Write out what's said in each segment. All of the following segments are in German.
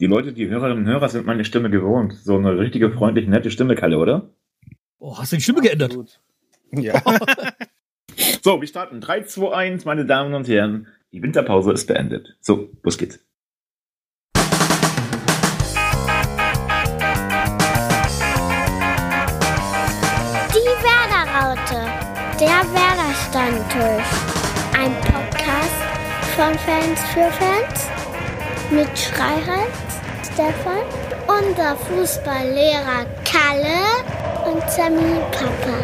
Die Leute, die Hörerinnen und Hörer sind meine Stimme gewohnt. So eine richtige, freundliche, nette Stimme, Kalle, oder? Oh, hast du die Stimme geändert? Ja. So, wir starten. 3, 2, 1, meine Damen und Herren. Die Winterpause ist beendet. So, los geht's. Die Werder-Raute, der Werder-Stammtisch. Ein Podcast von Fans für Fans mit Schreihals, Stefan, unser Fußballlehrer Kalle und Sammy Papa.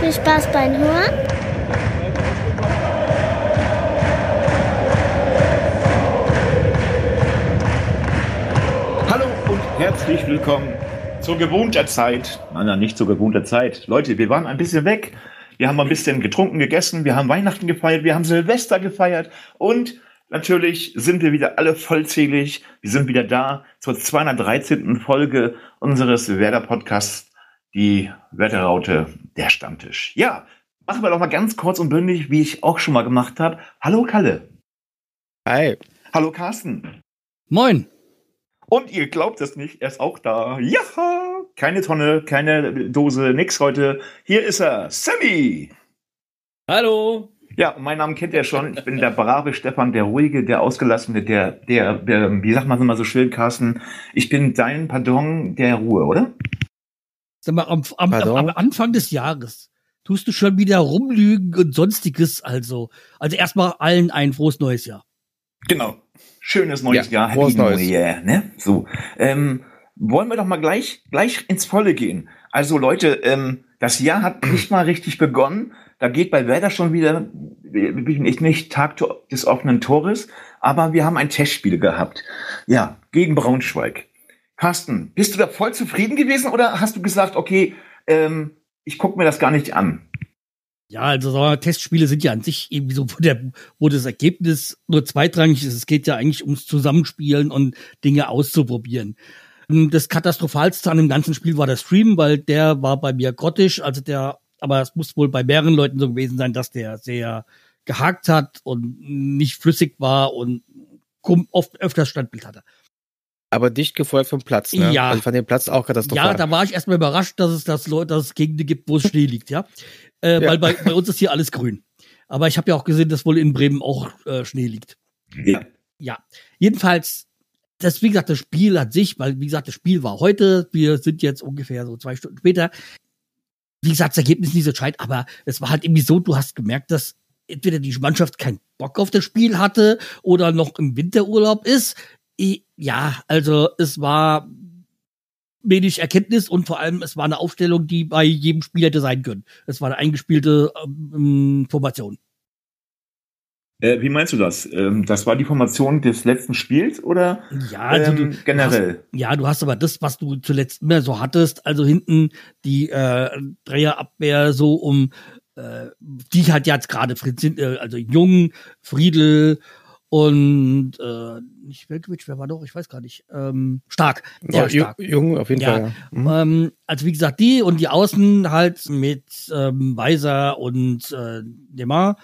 Viel Spaß beim Hören. Hallo und herzlich willkommen zur gewohnter Zeit. Nein, nein, nicht zur gewohnter Zeit. Leute, wir waren ein bisschen weg. Wir haben ein bisschen getrunken, gegessen. Wir haben Weihnachten gefeiert. Wir haben Silvester gefeiert. Und natürlich sind wir wieder alle vollzählig. Wir sind wieder da zur 213. Folge unseres Werder-Podcasts. Die Wetterraute, der Stammtisch. Ja, machen wir doch mal ganz kurz und bündig, wie ich auch schon mal gemacht habe. Hallo Kalle. Hi. Hallo Carsten. Moin. Und ihr glaubt es nicht, er ist auch da. Ja, keine Tonne, keine Dose, nix heute. Hier ist er, Sammy. Hallo. Ja, mein Name kennt ihr schon. Ich bin der brave Stefan, der ruhige, der ausgelassene, der, der, der wie sagt man es immer so schön, Carsten? Ich bin dein Pardon der Ruhe, oder? Sag mal, am, am, am, Anfang des Jahres tust du schon wieder rumlügen und sonstiges, also. Also erstmal allen ein frohes neues Jahr. Genau. Schönes neues Ja, Jahr, frohes Happy New Neues. Year, ne? So. Ähm, wollen wir doch mal gleich, gleich ins Volle gehen. Also Leute, ähm, das Jahr hat nicht mal richtig begonnen. Da geht bei Werder schon wieder, ich nicht Tag des offenen Tores, aber wir haben ein Testspiel gehabt. Ja, gegen Braunschweig. Carsten, bist du da voll zufrieden gewesen oder hast du gesagt, okay, ähm, ich gucke mir das gar nicht an? Ja, also so Testspiele sind ja an sich irgendwie so, wo, der, wo das Ergebnis nur zweitrangig ist. Es geht ja eigentlich ums Zusammenspielen und Dinge auszuprobieren. Das Katastrophalste an dem ganzen Spiel war der Stream, weil der war bei mir grottisch. Also der, aber es muss wohl bei mehreren Leuten so gewesen sein, dass der sehr gehakt hat und nicht flüssig war und oft öfters Standbild hatte. Aber dicht gefolgt vom Platz, ne? Ja. Also ich fand den Platz auch katastrophal. Ja, da war ich erstmal überrascht, dass es das Leute, dass es Gegenden gibt, wo es Schnee liegt, ja. Äh, Ja. Weil bei, bei uns ist hier alles grün. Aber ich habe ja auch gesehen, dass wohl in Bremen auch äh, Schnee liegt. Ja. Ja. Jedenfalls, das, wie gesagt, das Spiel an sich, weil, wie gesagt, das Spiel war heute, wir sind jetzt ungefähr so zwei Stunden später. Wie gesagt, das Ergebnis ist nicht so entscheidend, aber es war halt irgendwie so, du hast gemerkt, dass entweder die Mannschaft keinen Bock auf das Spiel hatte oder noch im Winterurlaub ist. Ja, also es war wenig Erkenntnis und vor allem es war eine Aufstellung, die bei jedem Spiel hätte sein können. Es war eine eingespielte ähm, Formation. Äh, wie meinst du das? Ähm, das war die Formation des letzten Spiels oder Ja, ähm, du, generell? Ja, du hast aber das, was du zuletzt immer so hattest, also hinten die äh, Dreierabwehr so um, äh, die hat jetzt gerade Fritz äh, also Jung, Friedel und äh, nicht Welkewitsch, wer war doch, ich weiß gar nicht. Ähm, stark, ja, stark. Jung, auf jeden Ja. Fall. Ja. Mhm. Ähm, also wie gesagt, die und die Außen halt mit ähm, Weiser und äh, Demar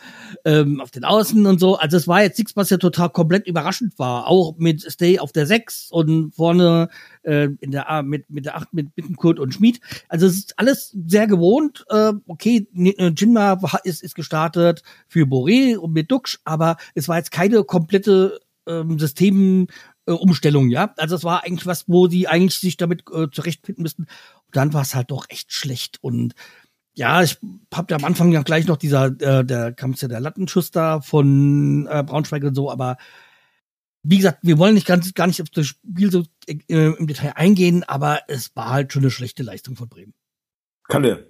ähm, auf den Außen und so. Also es war jetzt nichts, was ja total komplett überraschend war. Auch mit Stay auf der 6 und vorne äh, in der A mit mit der 8 mit Bittenkurt und Schmid. Also es ist alles sehr gewohnt. Äh, okay, äh, Jinma ist, ist gestartet für Boré und mit Duxch, aber es war jetzt keine komplette ähm, System äh, Umstellung, ja. Also es war eigentlich was, wo sie eigentlich sich damit äh, zurechtfinden müssten. Und dann war es halt doch echt schlecht. Und ja, ich hab ja am Anfang ja gleich noch dieser, äh, der kam ja der Lattenschuss da von äh, Braunschweig und so, aber wie gesagt, wir wollen nicht ganz gar nicht auf das Spiel so äh, im Detail eingehen, aber es war halt schon eine schlechte Leistung von Bremen. Kalle.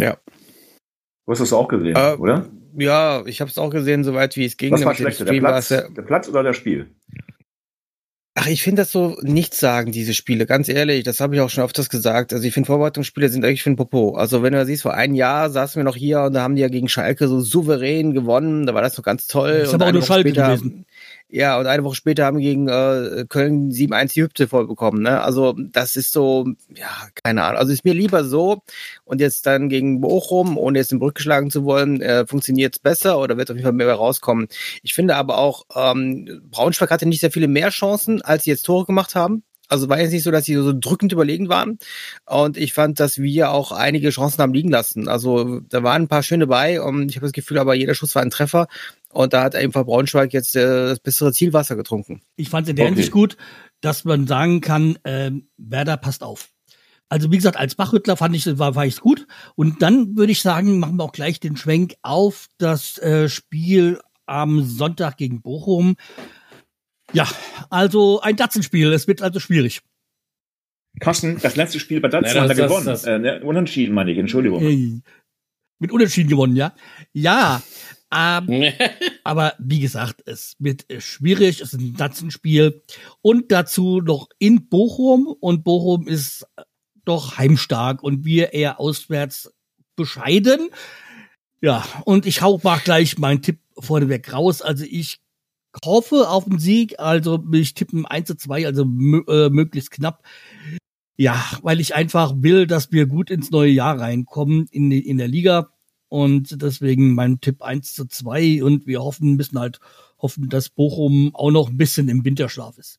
Ja. Du hast das auch gesehen, Äh, oder? Ja, ich habe es auch gesehen, soweit wie es ging. Was war schlechter, der Platz, ja- der Platz oder das Spiel? Ach, ich finde das so nichts sagen, diese Spiele. Ganz ehrlich, das habe ich auch schon öfters gesagt. Also ich finde Vorbereitungsspiele sind eigentlich für ein Popo. Also wenn du das siehst, vor einem Jahr saßen wir noch hier und da haben die ja gegen Schalke so souverän gewonnen. Da war das noch ganz toll. Das ist Und aber auch nur Schalke später- gewesen. Ja, und eine Woche später haben wir gegen äh, Köln 7-1 die Hübte voll bekommen. Ne? Also das ist so, ja, keine Ahnung. Also ist mir lieber so und jetzt dann gegen Bochum, ohne jetzt den Brück geschlagen zu wollen, äh, funktioniert es besser oder wird auf jeden Fall mehr rauskommen. Ich finde aber auch, ähm, Braunschweig hatte nicht sehr viele mehr Chancen, als sie jetzt Tore gemacht haben. Also war jetzt nicht so, dass sie so drückend überlegen waren. Und ich fand, dass wir auch einige Chancen haben liegen lassen. Also da waren ein paar schöne bei und ich habe das Gefühl, aber jeder Schuss war ein Treffer. Und da hat einfach Braunschweig jetzt äh, das bessere Zielwasser getrunken. Ich fand es in der okay. Hinsicht gut, dass man sagen kann, äh, Werder passt auf. Also wie gesagt, als Bachrüttler fand ich, war, war ich's gut. Und dann würde ich sagen, machen wir auch gleich den Schwenk auf das äh, Spiel am Sonntag gegen Bochum. Ja, also ein Datsenspiel. Es wird also schwierig. Carsten, das letzte Spiel bei Datsen hat er gewonnen. Das, das. Äh, ne, unentschieden, meine ich, Entschuldigung. Hey. Mit Unentschieden gewonnen, ja? Ja. Ähm, aber wie gesagt, es wird schwierig. Es ist ein Datsenspiel. Und dazu noch in Bochum. Und Bochum ist doch heimstark und wir eher auswärts bescheiden. Ja, und ich hau mal gleich meinen Tipp vorneweg raus. Also ich hoffe auf den Sieg, also ich tippen 1 zu 2, also äh, möglichst knapp. Ja, weil ich einfach will, dass wir gut ins neue Jahr reinkommen in, in der Liga. Und deswegen mein Tipp 1 zu 2 und wir hoffen, müssen halt hoffen, dass Bochum auch noch ein bisschen im Winterschlaf ist.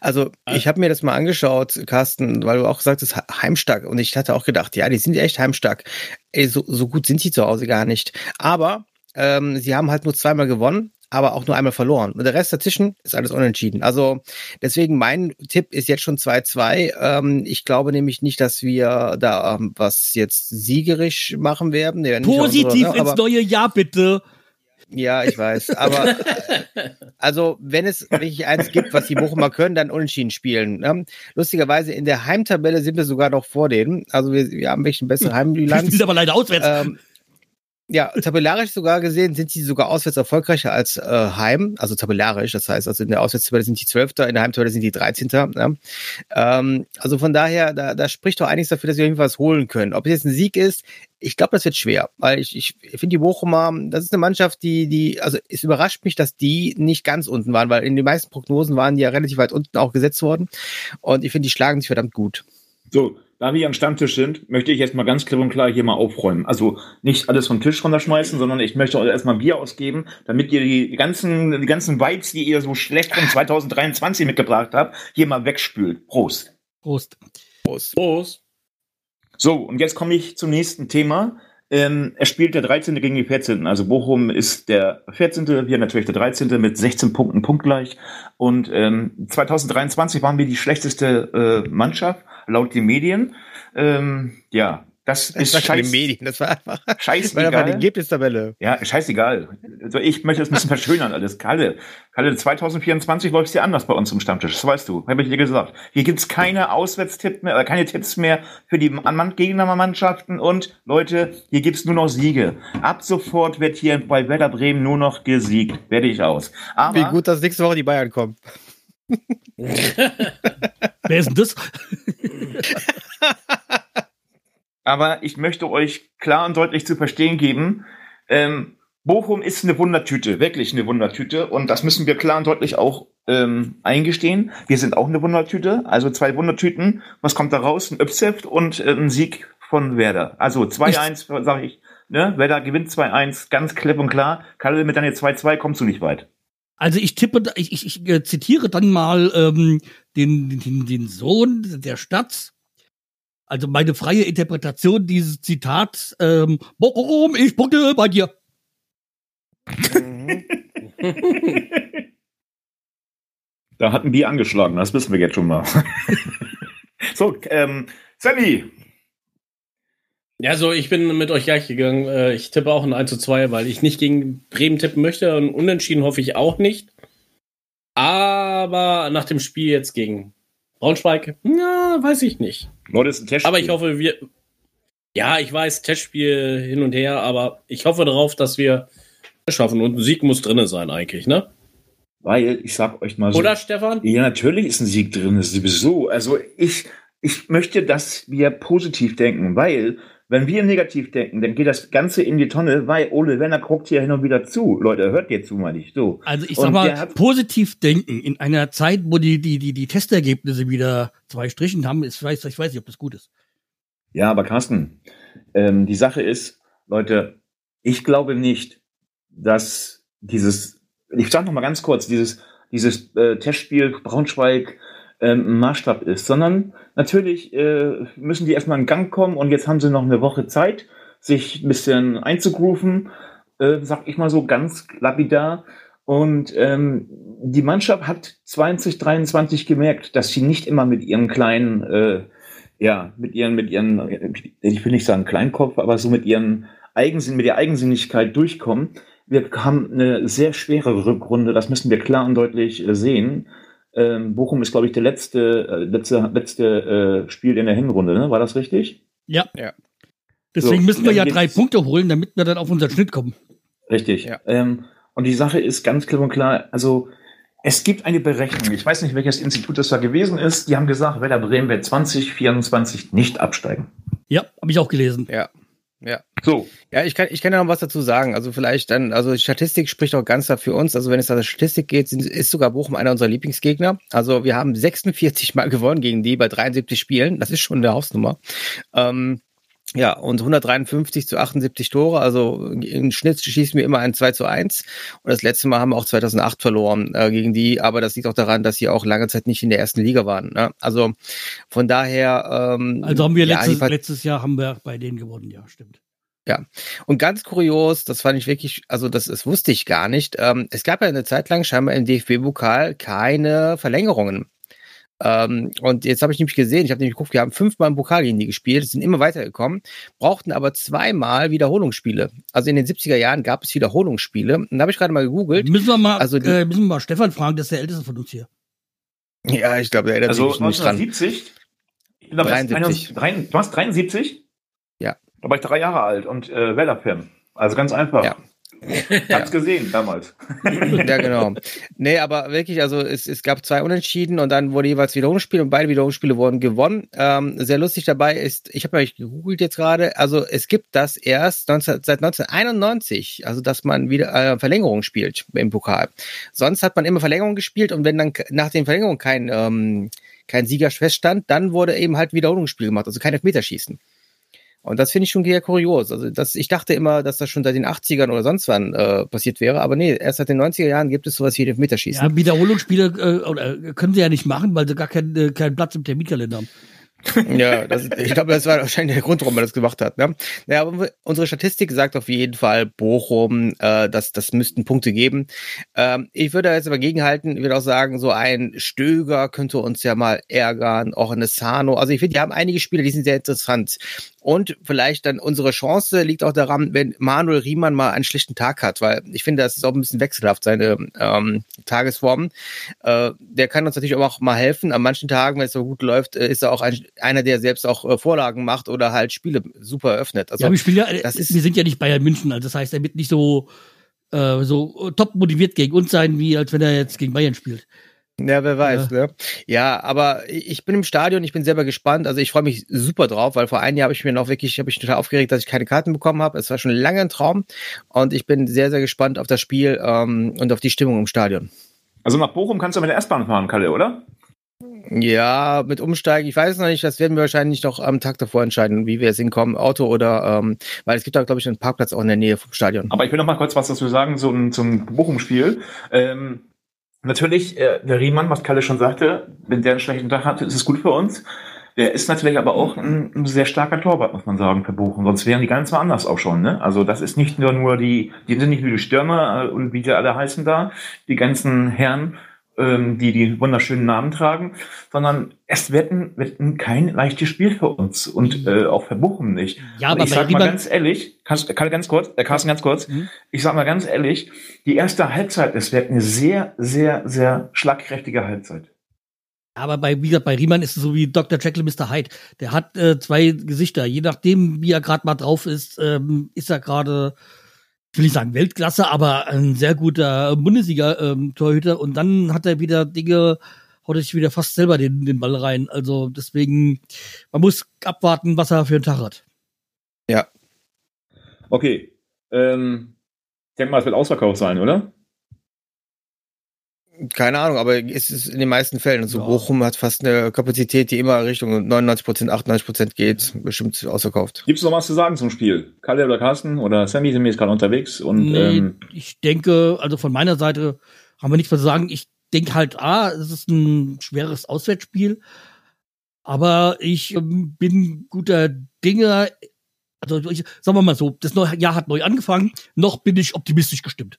Also ich habe mir das mal angeschaut, Carsten, weil du auch gesagt hast, heimstark. Und ich hatte auch gedacht, ja, die sind echt heimstark. Ey, so, so gut sind sie zu Hause gar nicht. Aber ähm, sie haben halt nur zweimal gewonnen aber auch nur einmal verloren. Und der Rest dazwischen ist alles unentschieden. Also deswegen mein Tipp ist jetzt schon 2-2. Ähm, ich glaube nämlich nicht, dass wir da ähm, was jetzt siegerisch machen werden. Positiv unsere, ins neue Jahr, bitte. Ja, ich weiß. Aber also, wenn es wirklich eins gibt, was die Bochumer können, dann unentschieden spielen. Ne? Lustigerweise in der Heimtabelle sind wir sogar noch vor denen. Also wir, wir haben ein bisschen bessere Heimbilanz. Wir sind aber leider auswärts. Ähm, ja, tabellarisch sogar gesehen sind sie sogar auswärts erfolgreicher als äh, Heim, also tabellarisch. Das heißt, also in der Auswärtstabelle sind die Zwölfter, in der Heimtabelle sind die Dreizehnter. Ja. Ähm, also von daher, da, da spricht doch einiges dafür, dass wir irgendwas holen können. Ob es jetzt ein Sieg ist, ich glaube, das wird schwer, weil ich, ich finde die Bochumer, das ist eine Mannschaft, die, die, also es überrascht mich, dass die nicht ganz unten waren, weil in den meisten Prognosen waren die ja relativ weit unten auch gesetzt worden. Und ich finde, die schlagen sich verdammt gut. So, da wir am Stammtisch sind, möchte ich jetzt mal ganz klipp und klar hier mal aufräumen. Also nicht alles vom Tisch runterschmeißen, sondern ich möchte euch erstmal Bier ausgeben, damit ihr die ganzen, die ganzen Vibes, die ihr so schlecht von 2023 mitgebracht habt, hier mal wegspült. Prost. Prost. Prost. Prost. So, und jetzt komme ich zum nächsten Thema. Ähm, er spielt der 13. gegen die 14. Also Bochum ist der 14. Wir natürlich der 13. mit 16 Punkten punktgleich. Und ähm, 2023 waren wir die schlechteste äh, Mannschaft laut den Medien. Ähm, ja, das, das ist war scheiß, Medien, das war einfach scheißegal. War die Ergebnistabelle. Ja, scheißegal. Also ich möchte das ein bisschen verschönern alles. Kalle, Kalle, 2024 läuft es dir anders bei uns im Stammtisch. Das weißt du. Habe ich dir gesagt. Hier gibt's keine Auswärtstipps mehr, äh, keine Tipps mehr für die Gegnermannschaften und Leute, hier gibt's nur noch Siege. Ab sofort wird hier bei Werder Bremen nur noch gesiegt. Werde ich aus. Aber, Wie gut, dass nächste Woche die Bayern kommen. Wer ist denn das? Aber ich möchte euch klar und deutlich zu verstehen geben, ähm, Bochum ist eine Wundertüte, wirklich eine Wundertüte. Und das müssen wir klar und deutlich auch ähm, eingestehen. Wir sind auch eine Wundertüte, also zwei Wundertüten. Was kommt da raus? Ein Öpseft und äh, ein Sieg von Werder. Also 2-1, sage ich. Ne? Werder gewinnt 2-1, ganz klipp und klar. Kalle, mit deiner 2-2 kommst du nicht weit. Also ich tippe, ich, ich, ich äh, zitiere dann mal ähm, den, den, den Sohn der Stadt. Also meine freie Interpretation dieses Zitats, ähm, warum ich punkte bei dir. da hatten die angeschlagen, das wissen wir jetzt schon mal. so, ähm, Sally, ja, so, ich bin mit euch gleich gegangen. Äh, ich tippe auch ein 1 zu 2, weil ich nicht gegen Bremen tippen möchte. Und unentschieden hoffe ich auch nicht. Aber nach dem Spiel jetzt gegen Braunschweig, na, weiß ich nicht. Leute, ist ein Testspiel. Aber ich hoffe, wir. Ja, ich weiß, Testspiel hin und her, aber ich hoffe darauf, dass wir es schaffen. Und ein Sieg muss drin sein, eigentlich, ne? Weil, ich sag euch mal so. Oder, Stefan? Ja, natürlich ist ein Sieg drin, sowieso. Also, ich, ich möchte, dass wir positiv denken, weil Wenn wir negativ denken, dann geht das Ganze in die Tonne, weil Ole Werner guckt hier hin und wieder zu. Leute, hört ihr zu, meine ich. So. Also ich Und sag mal, der hat- positiv denken in einer Zeit, wo die, die, die, die Testergebnisse wieder zwei Strichen haben, ist, ich weiß, ich weiß nicht, ob das gut ist. Ja, aber Carsten, ähm, die Sache ist, Leute, ich glaube nicht, dass dieses, ich sag noch mal ganz kurz, dieses, dieses äh, Testspiel Braunschweig ähm, Maßstab ist, sondern natürlich äh, müssen die erstmal in Gang kommen und jetzt haben sie noch eine Woche Zeit, sich ein bisschen einzugrooven, äh, sag ich mal so ganz lapidar. Und ähm, die Mannschaft hat 2023 gemerkt, dass sie nicht immer mit ihren kleinen äh, ja, mit ihren, mit ihren, ich will nicht sagen Kleinkopf, aber so mit ihren Eigensinn, mit der Eigensinnigkeit durchkommen. Wir haben eine sehr schwere Rückrunde, das müssen wir klar und deutlich äh, sehen. Ähm, Bochum ist, glaube ich, der letzte, äh, letzte, letzte äh, Spiel in der Hinrunde, ne? War das richtig? Ja. Ja. Deswegen So, müssen wir ja drei Punkte holen, damit wir dann auf unseren Schnitt kommen. Richtig. Ja. Ähm, und die Sache ist ganz klipp und klar, also es gibt eine Berechnung, ich weiß nicht, welches Institut das da gewesen ist, die haben gesagt, Werder Bremen wird 2024 nicht absteigen. Ja, habe ich auch gelesen. Ja. Ja. So, Ja, ich kann, ich kann ja noch was dazu sagen. Also vielleicht dann, also die Statistik spricht auch ganz da für uns. Also wenn es an der Statistik geht, sind, ist sogar Bochum einer unserer Lieblingsgegner. Also wir haben 46 Mal gewonnen gegen die bei 73 Spielen. Das ist schon eine Hausnummer. Ähm, ja, und 153 zu 78 Tore. Also im Schnitt schießen wir immer ein 2 zu 1. Und das letzte Mal haben wir auch 2008 verloren äh, gegen die. Aber das liegt auch daran, dass sie auch lange Zeit nicht in der ersten Liga waren. Ne? Also von daher. Ähm, Also haben wir ja, letztes, letztes Jahr haben wir bei denen gewonnen, ja, stimmt. Und ganz kurios, das fand ich wirklich, also das, das wusste ich gar nicht. Ähm, es gab ja eine Zeit lang scheinbar im DFB-Pokal keine Verlängerungen. Ähm, und jetzt habe ich nämlich gesehen, ich habe nämlich geguckt, wir haben fünfmal im Pokal gegen die gespielt, sind immer weitergekommen, brauchten aber zweimal Wiederholungsspiele. Also in den 70er Jahren gab es Wiederholungsspiele. Und da habe ich gerade mal gegoogelt. Müssen wir mal, Also die- äh, müssen wir mal Stefan fragen, das ist der älteste von uns hier. Ja, ich glaube, der erinnert Also sich nicht dran. 1970? Ich bin da 73. 73. Du warst 73? Ja. Da war ich drei Jahre alt und äh, Werder-Fan. Also ganz einfach. Ja. Hab's gesehen damals. ja, genau. Nee, aber wirklich, also es, es gab zwei Unentschieden und dann wurde jeweils Wiederholungsspiel und beide Wiederholungsspiele wurden gewonnen. Ähm, sehr lustig dabei ist, ich habe euch gegoogelt jetzt gerade, also es gibt das erst 19, seit 1991, also dass man wieder äh, Verlängerung spielt im Pokal. Sonst hat man immer Verlängerung gespielt und wenn dann nach den Verlängerungen kein, ähm, kein Sieger feststand, dann wurde eben halt Wiederholungsspiel gemacht, also kein Elfmeterschießen. Und das finde ich schon sehr kurios. Also das, ich dachte immer, dass das schon seit den 80ern oder sonst wann äh, passiert wäre, aber nee, erst seit den 90er Jahren gibt es sowas wie Elfmeterschießen. Ja, Wiederholungsspiele äh, äh, können sie ja nicht machen, weil sie gar keinen, äh, keinen Platz im Terminkalender haben. Ja, das, ich glaube, das war wahrscheinlich der Grund, warum man das gemacht hat. Ne? Ja, unsere Statistik sagt auf jeden Fall Bochum, äh, dass das müssten Punkte geben. Ähm, ich würde jetzt aber gegenhalten, ich würde auch sagen, so ein Stöger könnte uns ja mal ärgern, auch eine Sano. Also ich finde, die haben einige Spiele, die sind sehr interessant. Und vielleicht dann unsere Chance liegt auch daran, wenn Manuel Riemann mal einen schlechten Tag hat, weil ich finde, das ist auch ein bisschen wechselhaft, seine ähm, Tagesform. Äh, der kann uns natürlich auch mal helfen. An manchen Tagen, wenn es so gut läuft, äh, ist er auch ein, einer, der selbst auch äh, Vorlagen macht oder halt Spiele super eröffnet. Also ja, wir spielen ja, äh, das ist- wir sind ja nicht Bayern München, also das heißt, er wird nicht so, äh, so top motiviert gegen uns sein, wie als wenn er jetzt gegen Bayern spielt. Ja, wer weiß, ja. ne? Ja, aber ich bin im Stadion, ich bin selber gespannt. Also ich freue mich super drauf, weil vor einem Jahr habe ich mir noch wirklich, habe ich total aufgeregt, dass ich keine Karten bekommen habe. Es war schon lange ein Traum und ich bin sehr, sehr gespannt auf das Spiel ähm, und auf die Stimmung im Stadion. Also nach Bochum kannst du mit der S-Bahn fahren, Kalle, oder? Ja, mit Umsteigen, ich weiß es noch nicht, das werden wir wahrscheinlich noch am Tag davor entscheiden, wie wir jetzt hinkommen, Auto oder, ähm, weil es gibt da, glaube ich, einen Parkplatz auch in der Nähe vom Stadion. Aber ich will noch mal kurz was dazu sagen zum, zum Bochum-Spiel. Ähm, natürlich, äh, der Riemann, was Kalle schon sagte, wenn der einen schlechten Tag hat, ist es gut für uns. Der ist natürlich aber auch ein, ein sehr starker Torwart, muss man sagen, für Bochum. Sonst wären die ganz woanders auch schon. Ne? Also das ist nicht nur, nur die, die sind nicht nur die Stürmer äh, und wie die alle heißen da, die ganzen Herren, ähm, die die wunderschönen Namen tragen, sondern es wird ein, wird ein kein leichtes Spiel für uns und äh, auch für Bochum nicht. Ja, Und aber ich sag mal ganz ehrlich, kannst, kann ganz kurz, äh, Carsten ganz kurz, Mhm. ich sag mal ganz ehrlich, die erste Halbzeit, es wird eine sehr, sehr, sehr schlagkräftige Halbzeit. Aber bei, wie gesagt, bei Riemann ist es so wie Dr. Jekyll, Mr. Hyde. Der hat äh, zwei Gesichter. Je nachdem, wie er gerade mal drauf ist, ähm, ist er gerade, ich will nicht sagen Weltklasse, aber ein sehr guter Bundesliga-Torhüter. Und dann hat er wieder Dinge, haut sich wieder fast selber den, den Ball rein. Also deswegen, man muss abwarten, was er für einen Tag hat. Okay. Ähm, ich denke mal, es wird ausverkauft sein, oder? Keine Ahnung, aber es ist in den meisten Fällen. Also Ja. Bochum hat fast eine Kapazität, die immer Richtung 99%, 98% geht, bestimmt ausverkauft. Gibt es noch was zu sagen zum Spiel? Kalle oder Carsten oder Sammy sind wir jetzt gerade unterwegs und nee, ähm, ich denke, also von meiner Seite haben wir nichts mehr zu sagen. Ich denke halt, ah, es ist ein schweres Auswärtsspiel. Aber ich ähm, bin guter Dinge. Also ich, sagen wir mal so, das neue Jahr hat neu angefangen. Noch bin ich optimistisch gestimmt.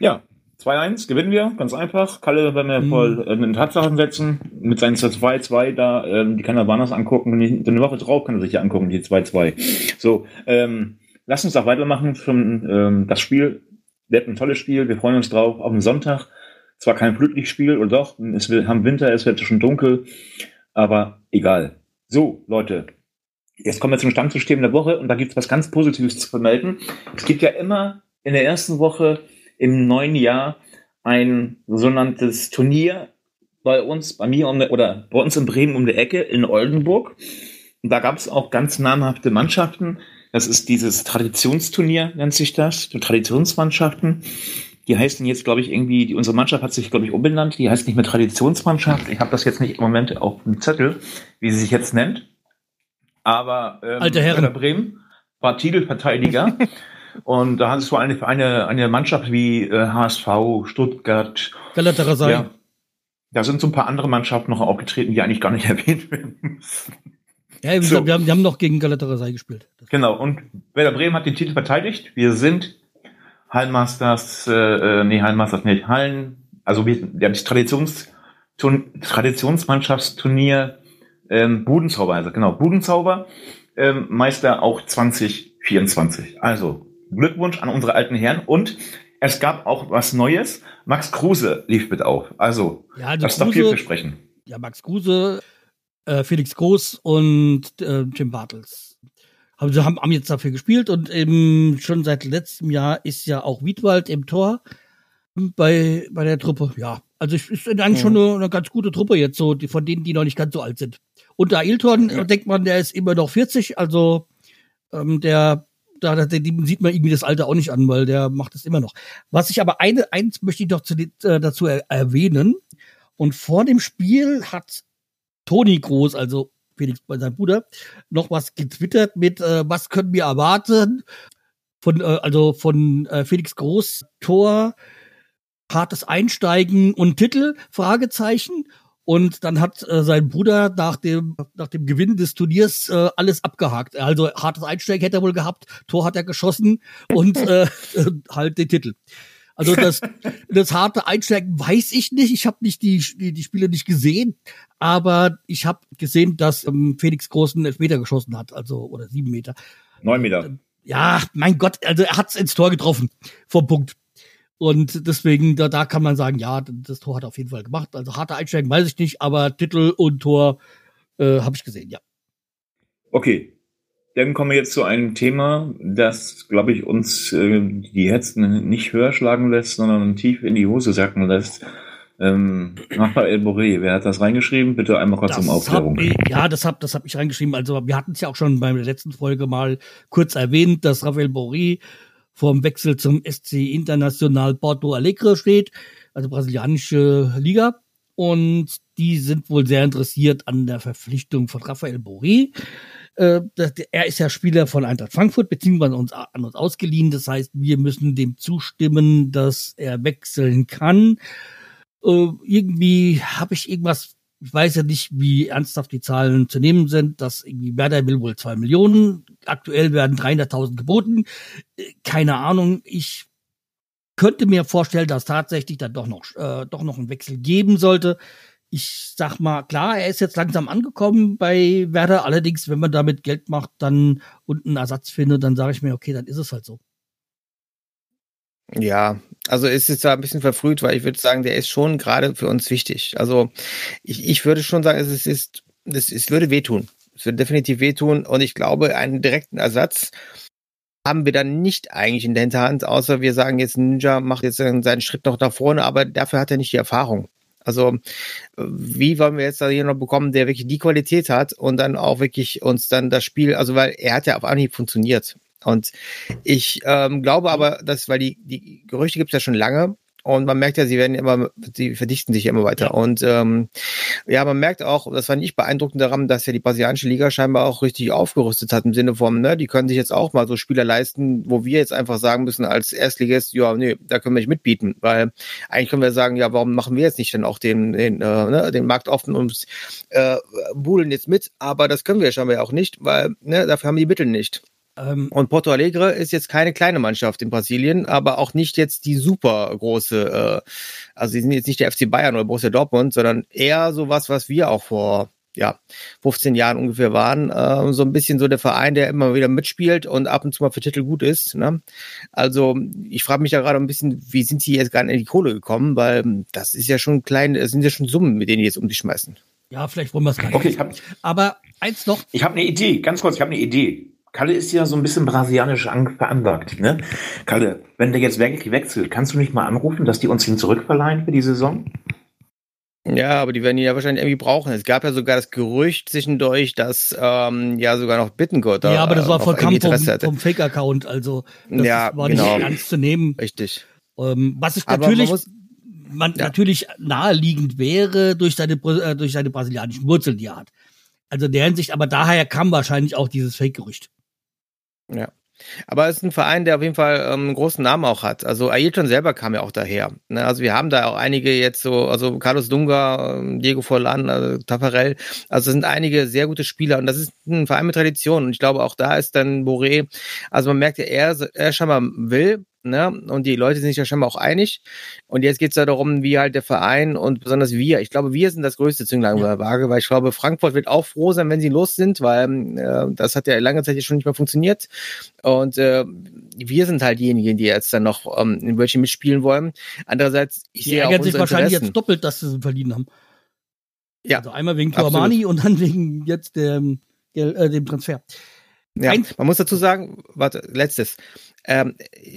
ja, 2-1 gewinnen wir, ganz einfach. Kalle werden wir Mhm. voll äh, in Tatsachen setzen, mit seinen 2-2 da, ähm, die kann er woanders angucken, und die- eine Woche drauf kann er sich ja angucken, die 2-2. So, ähm, lass uns doch weitermachen schon ähm, das Spiel. Wird ein tolles Spiel, wir freuen uns drauf, auf den Sonntag. Zwar kein Flutlichtspiel, oder doch, es wird am Winter, es wird schon dunkel, aber egal. So, Leute, jetzt kommen wir zum Stammsystem der Woche und da gibt es was ganz Positives zu vermelden. Es gibt ja immer in der ersten Woche im neuen Jahr ein sogenanntes Turnier bei uns, bei mir um, der- oder bei uns in Bremen um die Ecke in Oldenburg. Und da gab es auch ganz namhafte Mannschaften. Das ist dieses Traditionsturnier, nennt sich das, die Traditionsmannschaften. Die heißen jetzt, glaube ich, irgendwie, die, unsere Mannschaft hat sich, glaube ich, umbenannt. Die heißt nicht mehr Traditionsmannschaft. Ich habe das jetzt nicht im Moment auf dem Zettel, wie sie sich jetzt nennt. Aber ähm, Alte Herren. Bremen war Titelverteidiger. Und da hattest du eine, eine, eine Mannschaft wie äh, HSV, Stuttgart. Galatasaray. Ja, da sind so ein paar andere Mannschaften noch aufgetreten, die eigentlich gar nicht erwähnt werden. Ja, wie So. gesagt, wir, haben, wir haben noch gegen Galatasaray gespielt. Genau, und Werder Bremen hat den Titel verteidigt. Wir sind Hallenmasters, äh, äh, nee, Hallenmasters nicht, Hallen, also wir, wir haben das Traditions, Turn, Traditionsmannschaftsturnier ähm, Budenzauber, also genau, Budenzauber, ähm, Meister auch 2024. Also Glückwunsch an unsere alten Herren und es gab auch was Neues. Max Kruse lief mit auf. Also, Ja, also das ist doch Kruse- vielversprechend. ja, Max Kruse, äh, Felix Groß und äh, Jim Bartels. Haben, sie haben, haben jetzt dafür gespielt und eben schon seit letztem Jahr ist ja auch Wiedwald im Tor bei, bei der Truppe. Ja, also es ist eigentlich schon eine, eine ganz gute Truppe jetzt, so die, von denen, die noch nicht ganz so alt sind. Und der Ailton, Ja. denkt man, der ist immer noch 40, also ähm, der da, da dem sieht man irgendwie das Alter auch nicht an, weil der macht es immer noch. Was ich aber eine, eins möchte ich doch zu, äh, dazu er, erwähnen. Und vor dem Spiel hat Toni Groß, also Felix seinem Bruder, noch was getwittert mit, äh, was können wir erwarten? Von, äh, also von äh, Felix Groß Tor, hartes Einsteigen und Titel, Fragezeichen. Und dann hat äh, sein Bruder nach dem, nach dem Gewinn des Turniers äh, alles abgehakt. Also hartes Einsteigen hätte er wohl gehabt, Tor hat er geschossen und äh, äh, halt den Titel. Also das, das harte Einsteigen weiß ich nicht. Ich habe nicht die, die, die Spiele nicht gesehen, aber ich habe gesehen, dass ähm, Felix Großen Elfmeter geschossen hat, also oder sieben Meter. Neun Meter. Ja, mein Gott, also er hat's ins Tor getroffen vom Punkt. Und deswegen, da, da kann man sagen, ja, das Tor hat er auf jeden Fall gemacht. Also harte Einsteigen weiß ich nicht, aber Titel und Tor äh, habe ich gesehen, ja. Okay. Dann kommen wir jetzt zu einem Thema, das, glaube ich, uns äh, die Herzen nicht höher schlagen lässt, sondern tief in die Hose sacken lässt. Ähm, Raphael Boré, wer hat das reingeschrieben? Bitte einmal kurz um Das Aufklärung. hab ich, ja, das hab, das hab ich reingeschrieben. Also wir hatten es ja auch schon bei der letzten Folge mal kurz erwähnt, dass Rafael Borri vorm Wechsel zum SC International Porto Alegre steht, also brasilianische Liga. Und die sind wohl sehr interessiert an der Verpflichtung von Rafael Borri. Äh, er ist ja Spieler von Eintracht Frankfurt, beziehungsweise uns, an uns ausgeliehen. Das heißt, wir müssen dem zustimmen, dass er wechseln kann. Äh, irgendwie habe ich irgendwas, ich weiß ja nicht, wie ernsthaft die Zahlen zu nehmen sind, dass irgendwie Werder will wohl zwei Millionen, aktuell werden 300.000 geboten, Äh, keine Ahnung, ich könnte mir vorstellen, dass tatsächlich dann doch noch, äh, doch noch ein Wechsel geben sollte. Ich sag mal, klar, er ist jetzt langsam angekommen bei Werder, allerdings, wenn man damit Geld macht, dann und einen Ersatz findet, dann sage ich mir, okay, dann ist es halt so. Ja, also ist jetzt da ein bisschen verfrüht, weil ich würde sagen, der ist schon gerade für uns wichtig. Also ich, ich würde schon sagen, es ist, es, es würde wehtun. Es würde definitiv wehtun und ich glaube, einen direkten Ersatz haben wir dann nicht eigentlich in der Hinterhand, außer wir sagen jetzt, Ninja macht jetzt seinen Schritt noch nach vorne, aber dafür hat er nicht die Erfahrung. Also wie wollen wir jetzt da noch bekommen, der wirklich die Qualität hat und dann auch wirklich uns dann das Spiel, also weil er hat ja auf Anhieb funktioniert. Und ich ähm, glaube aber, dass, weil die, die Gerüchte gibt es ja schon lange, und man merkt ja, sie werden immer, sie verdichten sich immer weiter. Ja. Und ähm, ja, man merkt auch, das war nicht beeindruckend daran, dass ja die brasilianische Liga scheinbar auch richtig aufgerüstet hat im Sinne von, ne, die können sich jetzt auch mal so Spieler leisten, wo wir jetzt einfach sagen müssen als Erstligist, ja, nee, da können wir nicht mitbieten, weil eigentlich können wir sagen, ja, warum machen wir jetzt nicht dann auch den, den, äh, ne, den Markt offen und äh, buhlen jetzt mit? Aber das können wir scheinbar auch nicht, weil ne, dafür haben wir die Mittel nicht. Ähm, und Porto Alegre ist jetzt keine kleine Mannschaft in Brasilien, aber auch nicht jetzt die super große, äh, also sie sind jetzt nicht der FC Bayern oder Borussia Dortmund, sondern eher sowas, was wir auch vor ja, 15 Jahren ungefähr waren, äh, so ein bisschen so der Verein, der immer wieder mitspielt und ab und zu mal für Titel gut ist. Ne? Also ich frage mich ja gerade ein bisschen, wie sind sie jetzt gerade in die Kohle gekommen, weil das ist ja schon klein, das sind ja schon Summen, mit denen die jetzt um sich schmeißen. Ja, vielleicht wollen wir es gar nicht. Okay, ich hab, Aber eins noch. Ich habe eine Idee, ganz kurz, ich habe eine Idee. Kalle ist ja so ein bisschen brasilianisch veranlagt. Ne? Kalle, wenn der jetzt wirklich wechselt, kannst du nicht mal anrufen, dass die uns ihn zurückverleihen für die Saison? Ja, aber die werden ihn ja wahrscheinlich irgendwie brauchen. Es gab ja sogar das Gerücht zwischendurch, dass ähm, ja sogar noch Bittenkurt Ja, aber das war vollkommen vom, vom Fake-Account, also das ja, war genau. nicht ernst zu nehmen. Richtig. Ähm, was ist natürlich man, ja. natürlich naheliegend wäre durch seine äh, durch seine brasilianischen Wurzeln, die er hat. Also der Hinsicht, aber daher kam wahrscheinlich auch dieses Fake-Gerücht. Ja. Aber es ist ein Verein, der auf jeden Fall ähm, einen großen Namen auch hat. Also Ailton selber kam ja auch daher. Ne? Also wir haben da auch einige jetzt so, also Carlos Dunga, ähm, Diego Forlan, also Tafarel. Also es sind einige sehr gute Spieler und das ist ein Verein mit Tradition. Und ich glaube, auch da ist dann Boré, also man merkt ja, er, er schon mal will, ne? Und die Leute sind sich ja scheinbar auch einig. Und jetzt geht es ja darum, wie halt der Verein und besonders wir, ich glaube, wir sind das größte Zünglein ja. der Waage, weil ich glaube, Frankfurt wird auch froh sein, wenn sie los sind, weil äh, das hat ja lange Zeit jetzt schon nicht mehr funktioniert. Und äh, wir sind halt diejenigen, die jetzt dann noch ähm, in welchen mitspielen wollen. Andererseits, ich die sehe ärgern auch sich wahrscheinlich jetzt doppelt, dass sie verliehen haben. Ja. Also einmal wegen Tuamani und dann wegen jetzt dem, äh, dem Transfer. Ja, man muss dazu sagen, warte, letztes ähm,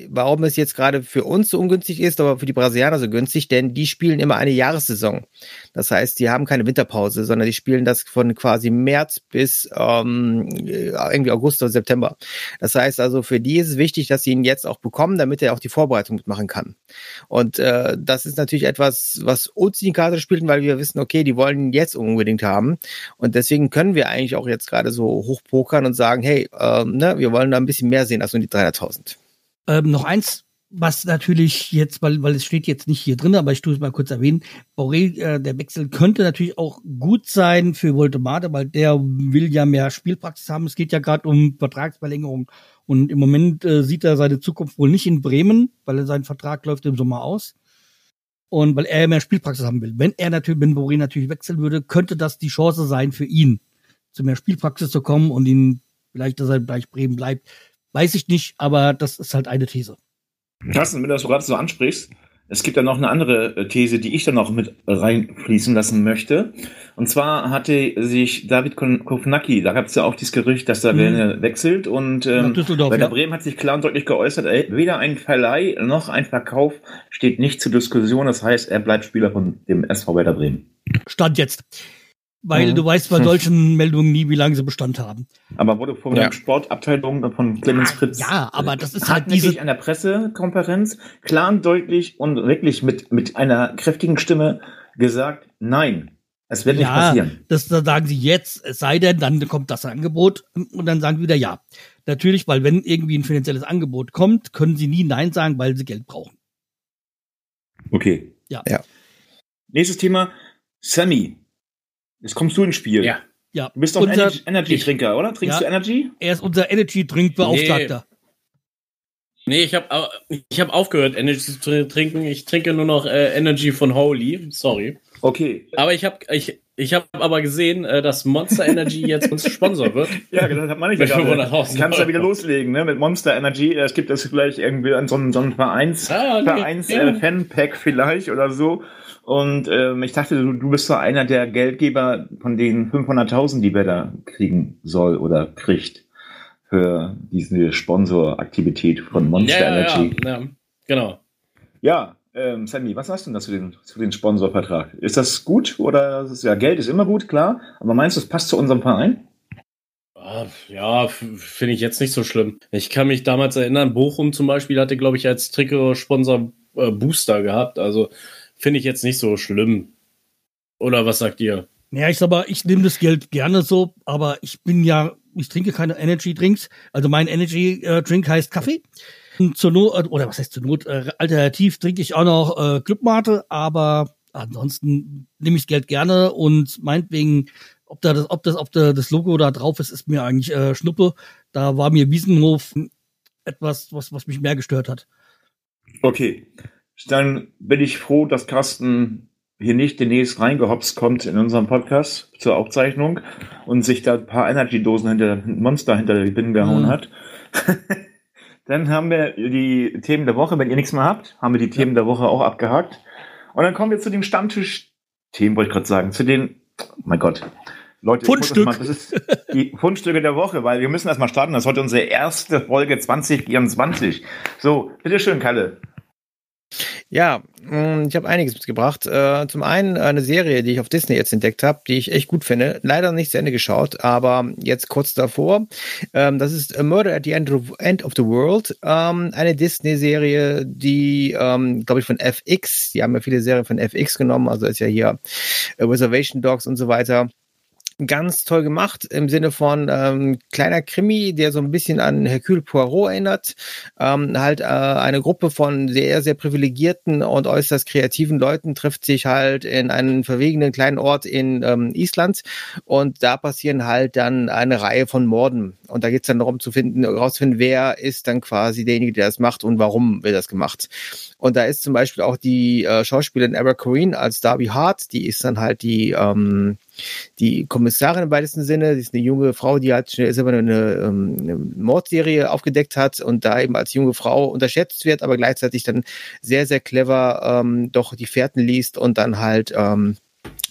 warum es jetzt gerade für uns so ungünstig ist, aber für die Brasilianer so günstig, denn die spielen immer eine Jahressaison. Das heißt, die haben keine Winterpause, sondern die spielen das von quasi März bis ähm, irgendwie August oder September. Das heißt also, für die ist es wichtig, dass sie ihn jetzt auch bekommen, damit er auch die Vorbereitung mitmachen kann. Und äh, das ist natürlich etwas, was uns in die Karte spielt, weil wir wissen, okay, die wollen ihn jetzt unbedingt haben. Und deswegen können wir eigentlich auch jetzt gerade so hochpokern und sagen, hey, äh, ne, wir wollen da ein bisschen mehr sehen als nur die 300.000. Ähm, noch eins, was natürlich jetzt, weil, weil es steht jetzt nicht hier drin, aber ich tue es mal kurz erwähnen, Boré, äh, der Wechsel könnte natürlich auch gut sein für Voltemade, weil der will ja mehr Spielpraxis haben. Es geht ja gerade um Vertragsverlängerung und im Moment äh, sieht er seine Zukunft wohl nicht in Bremen, weil sein Vertrag läuft im Sommer aus und weil er mehr Spielpraxis haben will. Wenn er natürlich, wenn Boré natürlich wechseln würde, könnte das die Chance sein für ihn, zu mehr Spielpraxis zu kommen und ihn vielleicht, dass er gleich Bremen bleibt. Weiß ich nicht, aber das ist halt eine These. Carsten, wenn du das gerade so ansprichst, es gibt ja noch eine andere äh, These, die ich dann noch mit reinfließen lassen möchte. Und zwar hatte sich David Kovnacki, da gab es ja auch dieses Gerücht, dass er mhm. wechselt. Und ähm, bei der ja. Bremen hat sich klar und deutlich geäußert, ey, weder ein Verleih noch ein Verkauf steht nicht zur Diskussion. Das heißt, er bleibt Spieler von dem SV Werder Bremen. Stand jetzt weil mhm. du weißt bei solchen Meldungen nie, wie lange sie Bestand haben. Aber wurde von ja. der Sportabteilung von Clemens Fritz. Ja, aber das ist halt diese an der Pressekonferenz klar und deutlich und wirklich mit mit einer kräftigen Stimme gesagt, nein, es wird ja, nicht passieren. Das da sagen sie jetzt, es sei denn, dann kommt das Angebot und dann sagen sie wieder ja. Natürlich, weil wenn irgendwie ein finanzielles Angebot kommt, können sie nie nein sagen, weil sie Geld brauchen. Okay. Ja. ja. Nächstes Thema, Sammy. Jetzt kommst du ins Spiel. Ja. ja. Du bist doch ein Energy-Trinker, oder? Trinkst ja, du Energy? Er ist unser Energy-Trinkbeauftragter. Nee. nee, ich habe ich hab aufgehört, Energy zu trinken. Ich trinke nur noch äh, Energy von Holy. Sorry. Okay. Aber ich habe ich, ich hab aber gesehen, äh, dass Monster Energy jetzt uns Sponsor wird. ja, genau, das hat man nicht gerade. Kannst ja wieder loslegen, ne? Mit Monster Energy. Es gibt das vielleicht irgendwie an so einem, so einem Vereins, ah, okay. Vereins ja. äh, Fanpack vielleicht oder so. Und ähm, ich dachte, du, du bist so einer der Geldgeber von den 500.000, die wir da kriegen soll oder kriegt für diese Sponsoraktivität von Monster ja, Energy. Ja, ja, genau. Ja, ähm, Sammy, was sagst du denn zu dem, zu dem Sponsorvertrag? Ist das gut oder ist, ja Geld ist immer gut, klar, aber meinst du, es passt zu unserem Verein? Ah, Ja, finde ich jetzt nicht so schlimm. Ich kann mich damals erinnern, Bochum zum Beispiel hatte, glaube ich, als Trikotsponsor äh, Booster gehabt. Also finde ich jetzt nicht so schlimm. Oder was sagt ihr? Ja, ich sag mal, ich nehme das Geld gerne so, aber ich bin ja, ich trinke keine Energy Drinks. Also mein Energy äh, Drink heißt Kaffee. Zur Not, oder was heißt zur Not, äh, alternativ trinke ich auch noch äh, Clubmate, aber ansonsten nehme ich Geld gerne und meinetwegen, ob da das, ob das, ob da das Logo da drauf ist, ist mir eigentlich äh, Schnuppe. Da war mir Wiesenhof etwas, was, was mich mehr gestört hat. Okay. Dann bin ich froh, dass Carsten hier nicht demnächst reingehopst kommt in unserem Podcast zur Aufzeichnung und sich da ein paar Energy-Dosen hinter Monster hinter die Binnen gehauen Mhm. hat. dann haben wir die Themen der Woche. Wenn ihr nichts mehr habt, haben wir die Themen der Woche auch abgehakt. Und dann kommen wir zu den Stammtisch-Themen, wollte ich gerade sagen. Zu den, oh mein Gott. Leute, Fundstück. Das, mal, das ist die Fundstücke der Woche, weil wir müssen erstmal starten. Das ist heute unsere erste Folge 2024. So, bitteschön, Kalle. Ja, mh, ich habe einiges mitgebracht. Äh, zum einen eine Serie, die ich auf Disney jetzt entdeckt habe, die ich echt gut finde. Leider nicht zu Ende geschaut, aber jetzt kurz davor. Ähm, das ist Murder at the End of, End of the World. Ähm, eine Disney-Serie, die, ähm, glaube ich, von FX, die haben ja viele Serien von FX genommen, also ist ja hier äh, Reservation Dogs und so weiter ganz toll gemacht im Sinne von ähm, kleiner Krimi, der so ein bisschen an Hercule Poirot erinnert. Ähm, halt äh, eine Gruppe von sehr, sehr privilegierten und äußerst kreativen Leuten trifft sich halt in einem verwegenen kleinen Ort in ähm, Island und da passieren halt dann eine Reihe von Morden. Und da geht es dann darum zu finden, herauszufinden, wer ist dann quasi derjenige, der das macht und warum wird das gemacht. Und da ist zum Beispiel auch die äh, Schauspielerin Eva Corrine als Darby Hart, die ist dann halt die ähm, die Kommissarin im weitesten Sinne, sie ist eine junge Frau, die halt selber eine, ähm, eine Mordserie aufgedeckt hat und da eben als junge Frau unterschätzt wird, aber gleichzeitig dann sehr, sehr clever ähm, doch die Fährten liest und dann halt ähm,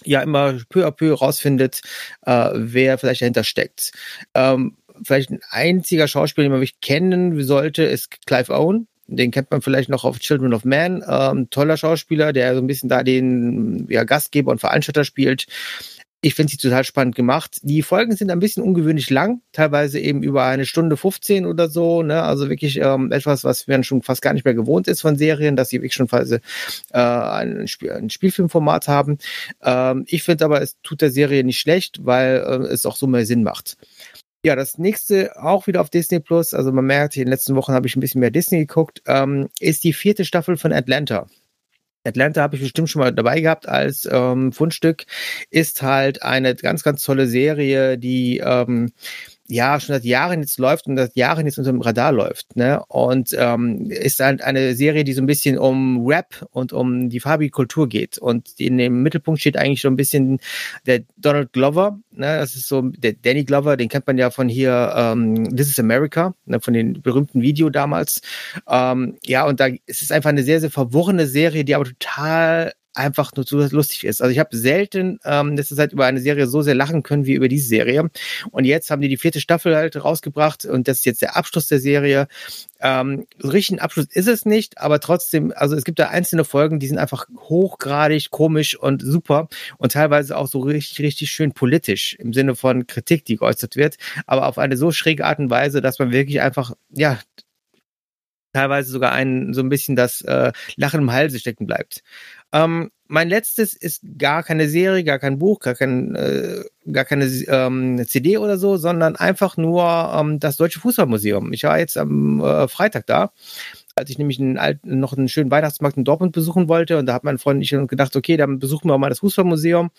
ja immer peu à peu rausfindet, äh, wer vielleicht dahinter steckt. Ähm, vielleicht ein einziger Schauspieler, den man wirklich kennen sollte, ist Clive Owen. Den kennt man vielleicht noch auf Children of Man. Ähm, toller Schauspieler, der so ein bisschen da den ja, Gastgeber und Veranstalter spielt. Ich finde sie total spannend gemacht. Die Folgen sind ein bisschen ungewöhnlich lang, teilweise eben über eine Stunde 15 oder so. Ne? Also wirklich ähm, etwas, was man schon fast gar nicht mehr gewohnt ist von Serien, dass sie wirklich schon fast äh, ein, Spiel, ein Spielfilmformat haben. Ähm, ich finde aber, es tut der Serie nicht schlecht, weil äh, es auch so mehr Sinn macht. Ja, das nächste auch wieder auf Disney Plus. Also man merkt, in den letzten Wochen habe ich ein bisschen mehr Disney geguckt. Ähm, ist die vierte Staffel von Atlanta. Atlanta habe ich bestimmt schon mal dabei gehabt als ähm, Fundstück. Ist halt eine ganz, ganz tolle Serie, die ähm, ja schon seit Jahren jetzt läuft und seit Jahren jetzt unter dem Radar läuft. Ne? Und ähm, ist halt eine Serie, die so ein bisschen um Rap und um die farbige Kultur geht. Und in dem Mittelpunkt steht eigentlich so ein bisschen der Donald Glover. Ne? Das ist so der Danny Glover, den kennt man ja von hier ähm, This is America, ne? von den berühmten Video damals. Ähm, ja, und da es ist einfach eine sehr, sehr verworrene Serie, die aber total einfach nur so lustig ist. Also ich habe selten ähm, letzte Zeit über eine Serie so sehr lachen können wie über diese Serie. Und jetzt haben die die vierte Staffel halt rausgebracht und das ist jetzt der Abschluss der Serie. Ähm, so richtig ein Abschluss ist es nicht, aber trotzdem, also es gibt da einzelne Folgen, die sind einfach hochgradig komisch und super und teilweise auch so richtig, richtig schön politisch im Sinne von Kritik, die geäußert wird, aber auf eine so schräge Art und Weise, dass man wirklich einfach, ja, teilweise sogar ein so ein bisschen das äh, Lachen im Halse stecken bleibt. Ähm, mein letztes ist gar keine Serie, gar kein Buch, gar, kein, äh, gar keine ähm, CD oder so, sondern einfach nur ähm, das Deutsche Fußballmuseum. Ich war jetzt am äh, Freitag da, als ich nämlich einen alten, noch einen schönen Weihnachtsmarkt in Dortmund besuchen wollte. Und da hat mein Freund und ich gedacht, okay, dann besuchen wir auch mal das Fußballmuseum.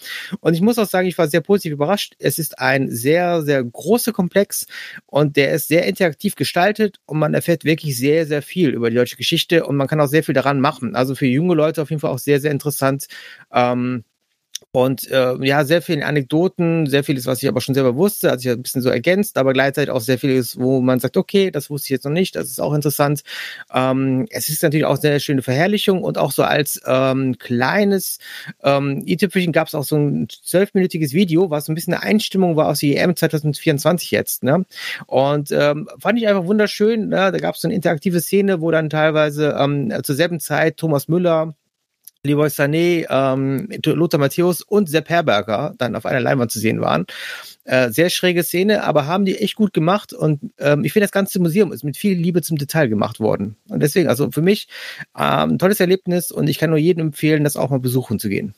Und ich muss auch sagen, ich war sehr positiv überrascht. Es ist ein sehr, sehr großer Komplex und der ist sehr interaktiv gestaltet und man erfährt wirklich sehr, sehr viel über die deutsche Geschichte und man kann auch sehr viel daran machen. Also für junge Leute auf jeden Fall auch sehr, sehr interessant. Ähm, und äh, ja, sehr viele Anekdoten, sehr vieles, was ich aber schon selber wusste, hat sich ein bisschen so ergänzt, aber gleichzeitig auch sehr vieles, wo man sagt, okay, das wusste ich jetzt noch nicht, das ist auch interessant. Ähm, es ist natürlich auch sehr schöne Verherrlichung und auch so als ähm, kleines ähm, i-Tüpfelchen gab es auch so ein zwölfminütiges Video, was ein bisschen eine Einstimmung war aus der EM 2024 jetzt. Ne? Und ähm, fand ich einfach wunderschön. Ne? Da gab es so eine interaktive Szene, wo dann teilweise ähm, zur selben Zeit Thomas Müller Leroy Sané, ähm, Lothar Matthäus und Sepp Herberger dann auf einer Leinwand zu sehen waren. Äh, sehr schräge Szene, aber haben die echt gut gemacht und ähm, ich finde, das ganze Museum ist mit viel Liebe zum Detail gemacht worden. Und deswegen, also für mich ähm, ein tolles Erlebnis und ich kann nur jedem empfehlen, das auch mal besuchen zu gehen.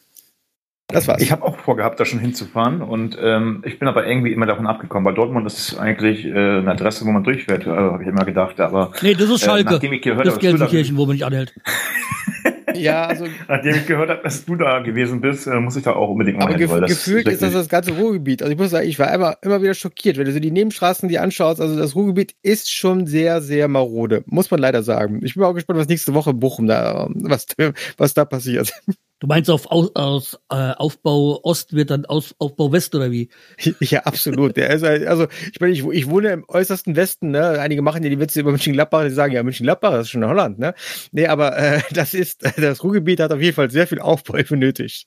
Das war's. Ich habe auch vorgehabt, da schon hinzufahren und ähm, ich bin aber irgendwie immer davon abgekommen, weil Dortmund ist eigentlich äh, eine Adresse, wo man durchfährt, äh, habe ich immer gedacht. Aber nee, das ist Schalke. Äh, nachdem ich gehört das ist Gelsenkirchen, wo man nicht anhält. ja, also nachdem ich gehört habe, dass du da gewesen bist, äh, muss ich da auch unbedingt mal aber hin. Aber gefühlt ist, ist das das ganze Ruhrgebiet. Also ich muss sagen, ich war immer, immer wieder schockiert, wenn du so die Nebenstraßen die anschaust. Also das Ruhrgebiet ist schon sehr, sehr marode, muss man leider sagen. Ich bin auch gespannt, was nächste Woche in Bochum da, was, was da passiert. Du meinst auf aus, aus äh, Aufbau Ost wird dann aus, Aufbau West oder wie? Ja, absolut. Der ist halt, also ich meine, ich, ich wohne im äußersten Westen, ne? Einige machen ja die Witze über München-Gladbach, die sagen, ja, München-Gladbach das ist schon Holland, ne? Nee, aber äh, das ist, das Ruhrgebiet hat auf jeden Fall sehr viel Aufbau benötigt.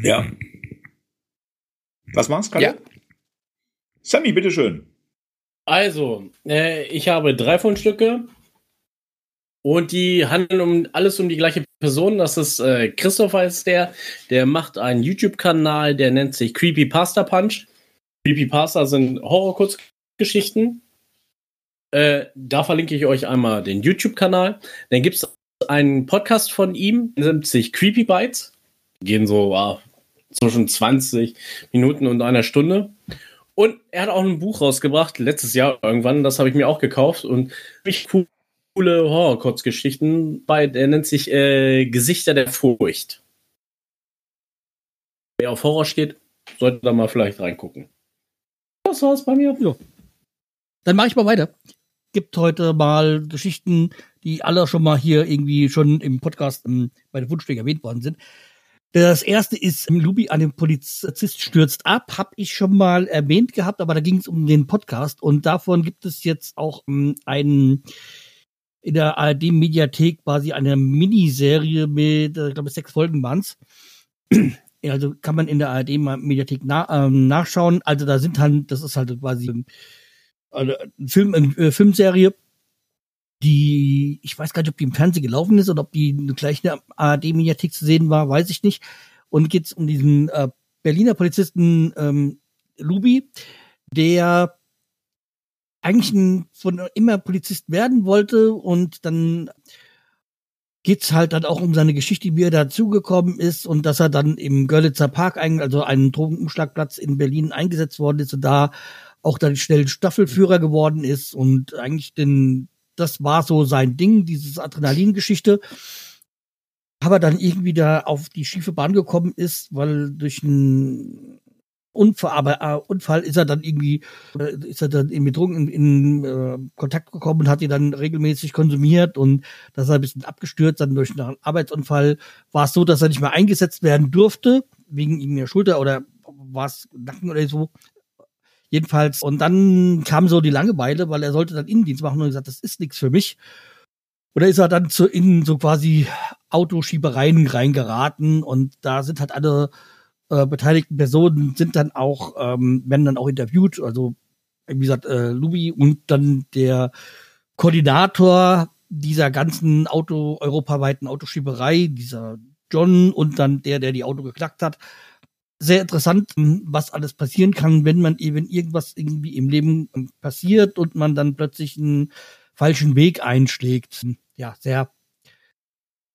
Ja. Was war's, Kalle? Ja. Sammy, bitteschön. Also, äh, ich habe drei Fundstücke und die handeln um alles um die gleiche Person. Das ist äh, Christopher ist der. Der macht einen YouTube-Kanal, der nennt sich Creepy Pasta Punch. Creepy Pasta sind Horror-Kurzgeschichten. Äh, da verlinke ich euch einmal den YouTube-Kanal. Dann gibt es einen Podcast von ihm, nennt sich Creepy Bites. Gehen so ah, zwischen 20 Minuten und einer Stunde. Und er hat auch ein Buch rausgebracht, letztes Jahr irgendwann, das habe ich mir auch gekauft und richtig cool coole Horror-Kurzgeschichten bei, der nennt sich äh, Gesichter der Furcht. Wer auf Horror steht, sollte da mal vielleicht reingucken. Das war's bei mir. Ja. Dann mache ich mal weiter. Gibt heute mal Geschichten, die alle schon mal hier irgendwie schon im Podcast ähm, bei der Wunschweg erwähnt worden sind. Das erste ist, Lubi an dem Polizist stürzt ab, habe ich schon mal erwähnt gehabt, aber da ging es um den Podcast und davon gibt es jetzt auch um, ähm, einen in der ARD-Mediathek quasi eine Miniserie mit, äh, ich glaube, sechs Folgen waren's. Also kann man in der ARD-Mediathek na, ähm, nachschauen. Also da sind halt, das ist halt quasi ähm, eine Film, äh, Filmserie, die, ich weiß gar nicht, ob die im Fernsehen gelaufen ist oder ob die gleich in der ARD-Mediathek zu sehen war, weiß ich nicht. Und geht's um diesen äh, Berliner Polizisten ähm, Lubi, der eigentlich ein, von immer Polizist werden wollte und dann geht's halt dann auch um seine Geschichte, wie er dazugekommen ist und dass er dann im Görlitzer Park, also einen Drogenumschlagplatz in Berlin eingesetzt worden ist und da auch dann schnell Staffelführer geworden ist und eigentlich den, das war so sein Ding, dieses Adrenalingeschichte. Aber dann irgendwie da auf die schiefe Bahn gekommen ist, weil durch ein Unfall, aber äh, Unfall ist er dann irgendwie, äh, ist er dann mit Drogen in, in äh, Kontakt gekommen und hat die dann regelmäßig konsumiert und das ist ein bisschen abgestürzt, dann durch einen Arbeitsunfall war es so, dass er nicht mehr eingesetzt werden durfte, wegen der Schulter oder war es Nacken oder so. Jedenfalls, und dann kam so die Langeweile, weil er sollte dann Innendienst machen und gesagt, das ist nichts für mich. Oder ist er dann zu innen so quasi Autoschiebereien reingeraten und da sind halt alle äh, beteiligten Personen sind dann auch, ähm, werden dann auch interviewt, also wie gesagt, äh, Lubi und dann der Koordinator dieser ganzen Auto, europaweiten Autoschieberei, dieser John und dann der, der die Auto geknackt hat. Sehr interessant, was alles passieren kann, wenn man eben irgendwas irgendwie im Leben ähm, passiert und man dann plötzlich einen falschen Weg einschlägt. Ja, sehr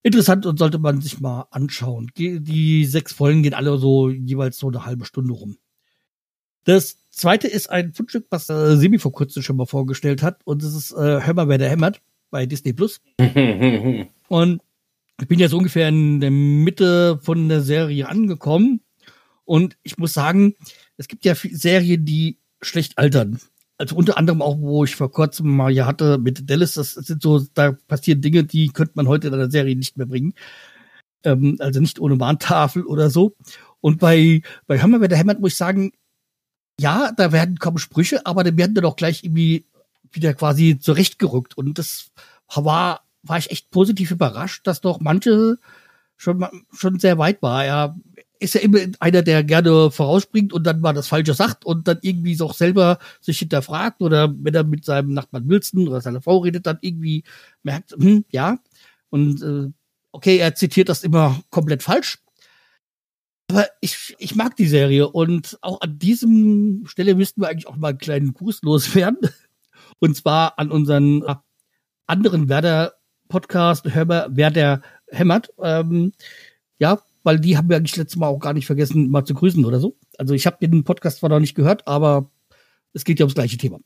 interessant und sollte man sich mal anschauen. Die sechs Folgen gehen alle so jeweils so eine halbe Stunde rum. Das zweite ist ein Fundstück, was äh, Semi vor kurzem schon mal vorgestellt hat. Und das ist äh, Hör mal, wer der hämmert bei Disney Plus. und ich bin jetzt ungefähr in der Mitte von der Serie angekommen. Und ich muss sagen, es gibt ja Serien, die schlecht altern also unter anderem auch, wo ich vor kurzem mal ja hatte mit Dallas, das sind so, da passieren Dinge, die könnte man heute in einer Serie nicht mehr bringen. Ähm, also nicht ohne Warntafel oder so. Und bei, bei Hammer, wer der hämmert, muss ich sagen, ja, da werden kaum Sprüche, aber dann werden dann auch gleich irgendwie wieder quasi zurechtgerückt. Und das war, war ich echt positiv überrascht, dass doch manche schon, schon sehr weit war. Er ist ja immer einer, der gerne vorausspringt und dann mal das Falsche sagt und dann irgendwie auch selber sich hinterfragt oder wenn er mit seinem Nachbarn Wilson oder seiner Frau redet, dann irgendwie merkt, hm, ja. Und äh, okay, er zitiert das immer komplett falsch. Aber ich, ich mag die Serie und auch an diesem Stelle müssten wir eigentlich auch mal einen kleinen Gruß loswerden. Und zwar an unseren anderen Werder-Podcast, Werder hämmert. Ähm, ja, weil die haben wir eigentlich letztes Mal auch gar nicht vergessen, mal zu grüßen oder so. Also ich habe den Podcast zwar noch nicht gehört, aber es geht ja ums gleiche Thema.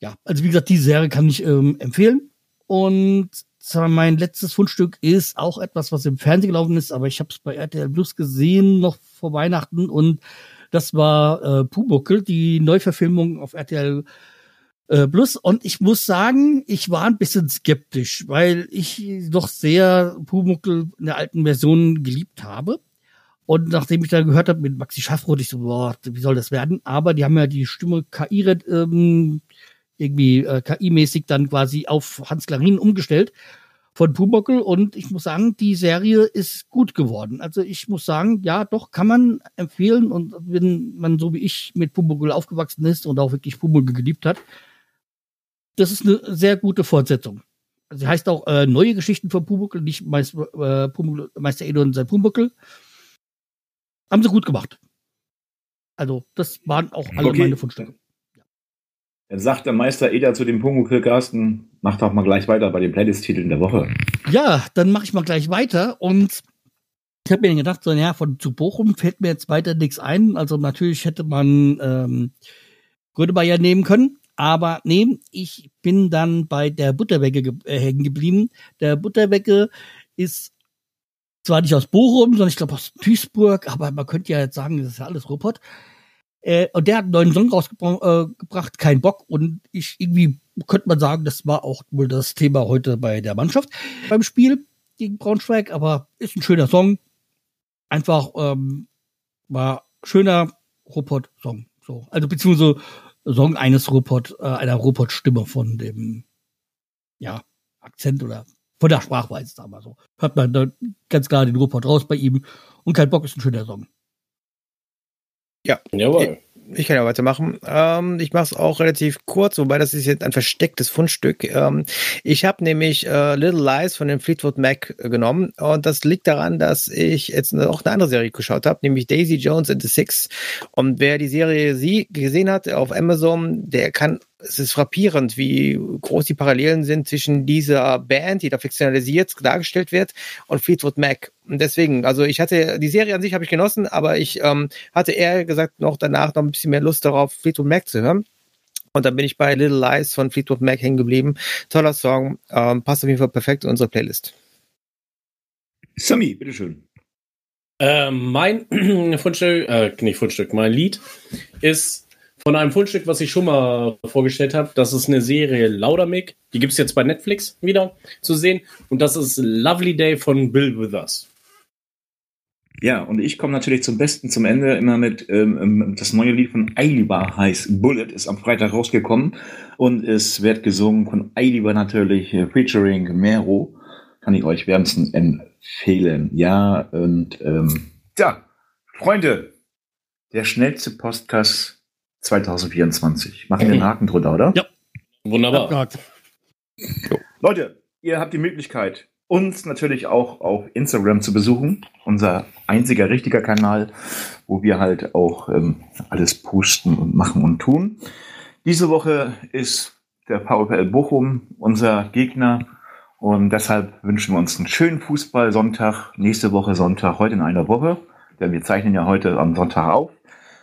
Ja, also wie gesagt, die Serie kann ich ähm, empfehlen. Und mein letztes Fundstück ist auch etwas, was im Fernsehen gelaufen ist, aber ich habe es bei RTL Plus gesehen, noch vor Weihnachten. Und das war äh, Pumuckel, die Neuverfilmung auf RTL äh, Plus. Und ich muss sagen, ich war ein bisschen skeptisch, weil ich doch sehr Pumuckel in der alten Version geliebt habe. Und nachdem ich da gehört habe mit Maxi Schaffroth, ich so, boah, wie soll das werden? Aber die haben ja die Stimme KI ähm, irgendwie äh, KI-mäßig dann quasi auf Hans Klarin umgestellt von Pumuckl und ich muss sagen, die Serie ist gut geworden. Also ich muss sagen, ja, doch kann man empfehlen und wenn man so wie ich mit Pumuckl aufgewachsen ist und auch wirklich Pumuckl geliebt hat, das ist eine sehr gute Fortsetzung. Sie heißt auch äh, neue Geschichten von Pumuckl, nicht Meister, äh, Pumuckl, Meister Edo und sein Pumuckl. Haben sie gut gemacht. Also das waren auch alle okay. meine Fundstücke. Dann sagt der Meister Eder zu dem Pumuckl Carsten, mach doch mal gleich weiter bei den Playlist-Titeln der Woche. Ja, dann mache ich mal gleich weiter und ich habe mir gedacht, so, ja, von zu Bochum fällt mir jetzt weiter nichts ein. Also natürlich hätte man ähm, Grönemeyer nehmen können, aber nee, ich bin dann bei der Butterwecke ge äh, hängen geblieben. Der Butterwecke ist zwar nicht aus Bochum, sondern ich glaube aus Duisburg, aber man könnte ja jetzt sagen, das ist ja alles Ruppert. Äh, und der hat einen neuen Song rausgebracht, äh, kein Bock. Und ich irgendwie könnte man sagen, das war auch wohl das Thema heute bei der Mannschaft beim Spiel gegen Braunschweig. Aber ist ein schöner Song. Einfach ähm, war schöner Robot-Song. So, also beziehungsweise Song eines Robot, äh, einer Robot-Stimme von dem ja Akzent oder von der Sprachweise, sagen wir so. Hört man da ganz klar den Robot raus bei ihm. Und kein Bock ist ein schöner Song. Ja. Jawohl. Ich kann ja weitermachen. Ähm, ich mache es auch relativ kurz, wobei das ist jetzt ein verstecktes Fundstück. Ähm, ich habe nämlich äh, Little Lies von dem Fleetwood Mac äh, genommen und das liegt daran, dass ich jetzt auch eine andere Serie geschaut habe, nämlich Daisy Jones and the Six. Und wer die Serie sie gesehen hat auf Amazon, der kann es ist frappierend, wie groß die Parallelen sind zwischen dieser Band, die da fiktionalisiert dargestellt wird, und Fleetwood Mac. Und deswegen, also ich hatte, die Serie an sich habe ich genossen, aber ich ähm, hatte eher gesagt noch danach noch ein bisschen mehr Lust darauf, Fleetwood Mac zu hören. Und dann bin ich bei Little Lies von Fleetwood Mac hängen geblieben. Toller Song, ähm, passt auf jeden Fall perfekt in unsere Playlist. Sammy, bitteschön. Äh, mein Fundstück, äh, nicht Fundstück, mein Lied ist von einem Fundstück, was ich schon mal vorgestellt habe. Das ist eine Serie Laudermick. Die gibt es jetzt bei Netflix wieder zu sehen. Und das ist Lovely Day von Bill Withers. Ja, und ich komme natürlich zum Besten zum Ende immer mit ähm, ähm das neue Lied von Eilibar heißt Bullet, ist am Freitag rausgekommen und es wird gesungen von Eilibar natürlich, äh, featuring Mero. Kann ich euch wärmstens empfehlen. Ja, und ähm, ja, Freunde, der schnellste Podcast 2024. Machen wir einen Haken drunter, oder? Ja. Wunderbar. Leute, ihr habt die Möglichkeit, uns natürlich auch auf Instagram zu besuchen. Unser einziger richtiger Kanal, wo wir halt auch ähm, alles posten und machen und tun. Diese Woche ist der VfL Bochum unser Gegner. Und deshalb wünschen wir uns einen schönen Fußball-Sonntag. Nächste Woche Sonntag, heute in einer Woche. Denn wir zeichnen ja heute am Sonntag auf.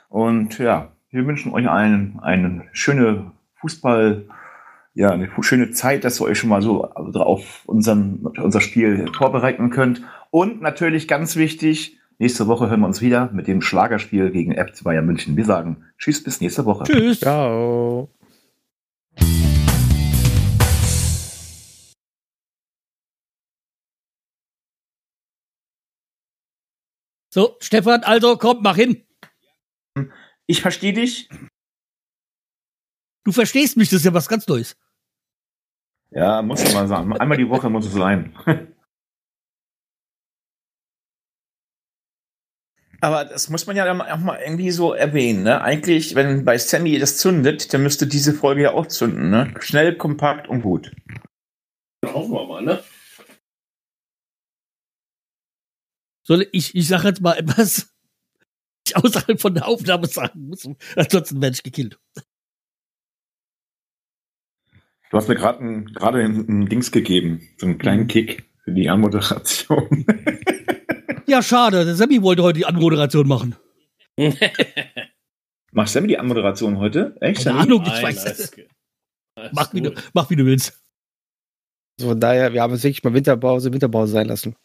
Und ja, wir wünschen euch allen eine schöne Fußball, ja, eine schöne Zeit, dass ihr euch schon mal so auf unseren, unser Spiel vorbereiten könnt. Und natürlich ganz wichtig, nächste Woche hören wir uns wieder mit dem Schlagerspiel gegen FC Bayern München. Wir sagen Tschüss, bis nächste Woche. Tschüss. Ciao. So, Stefan, also komm, mach hin. Ich verstehe dich. Du verstehst mich, das ist ja was ganz Neues. Ja, muss man mal sagen. Einmal die Woche muss es sein. Aber das muss man ja auch mal irgendwie so erwähnen, ne? Eigentlich, wenn bei Sammy das zündet, dann müsste diese Folge ja auch zünden, ne? Schnell, kompakt und gut. Hoffen wir mal, ne? Soll ich, ich sage jetzt mal etwas, ich außerhalb von der Aufnahme sagen muss. Ansonsten werde ich gekillt. Du hast mir gerade ein, gerade ein, Dings gegeben, so einen kleinen Kick für die Anmoderation. Ja, schade. Der Sammy wollte heute die Anmoderation machen. Machst du die Anmoderation heute? Echt? Keine Sammy? Ahnung, ich Nein, weiß es. Mach wie, du, mach wie du willst. Also von daher, wir haben es wirklich mal Winterpause, Winterpause sein lassen.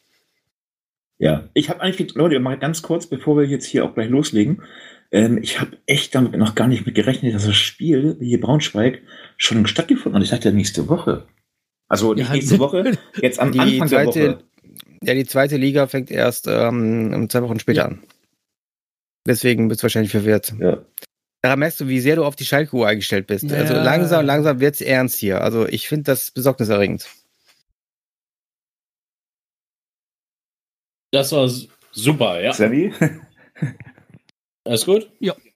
Ja, ich habe eigentlich, Leute, mal ganz kurz, bevor wir jetzt hier auch gleich loslegen, ähm, ich habe echt damit noch gar nicht mit gerechnet, dass das Spiel hier Braunschweig schon stattgefunden hat. Ich dachte nächste Woche. Also nicht Ja, nächste Woche, jetzt am Die Anfang der zweite- Woche. Ja, die zweite Liga fängt erst ähm, zwei Wochen später Ja. an. Deswegen bist du wahrscheinlich verwirrt. Ja. Daran merkst du, wie sehr du auf die Schalke-Uhr eingestellt bist. Ja. Also langsam, langsam wird's ernst hier. Also ich finde das besorgniserregend. Das war super, ja. Sammy? Alles gut? Ja.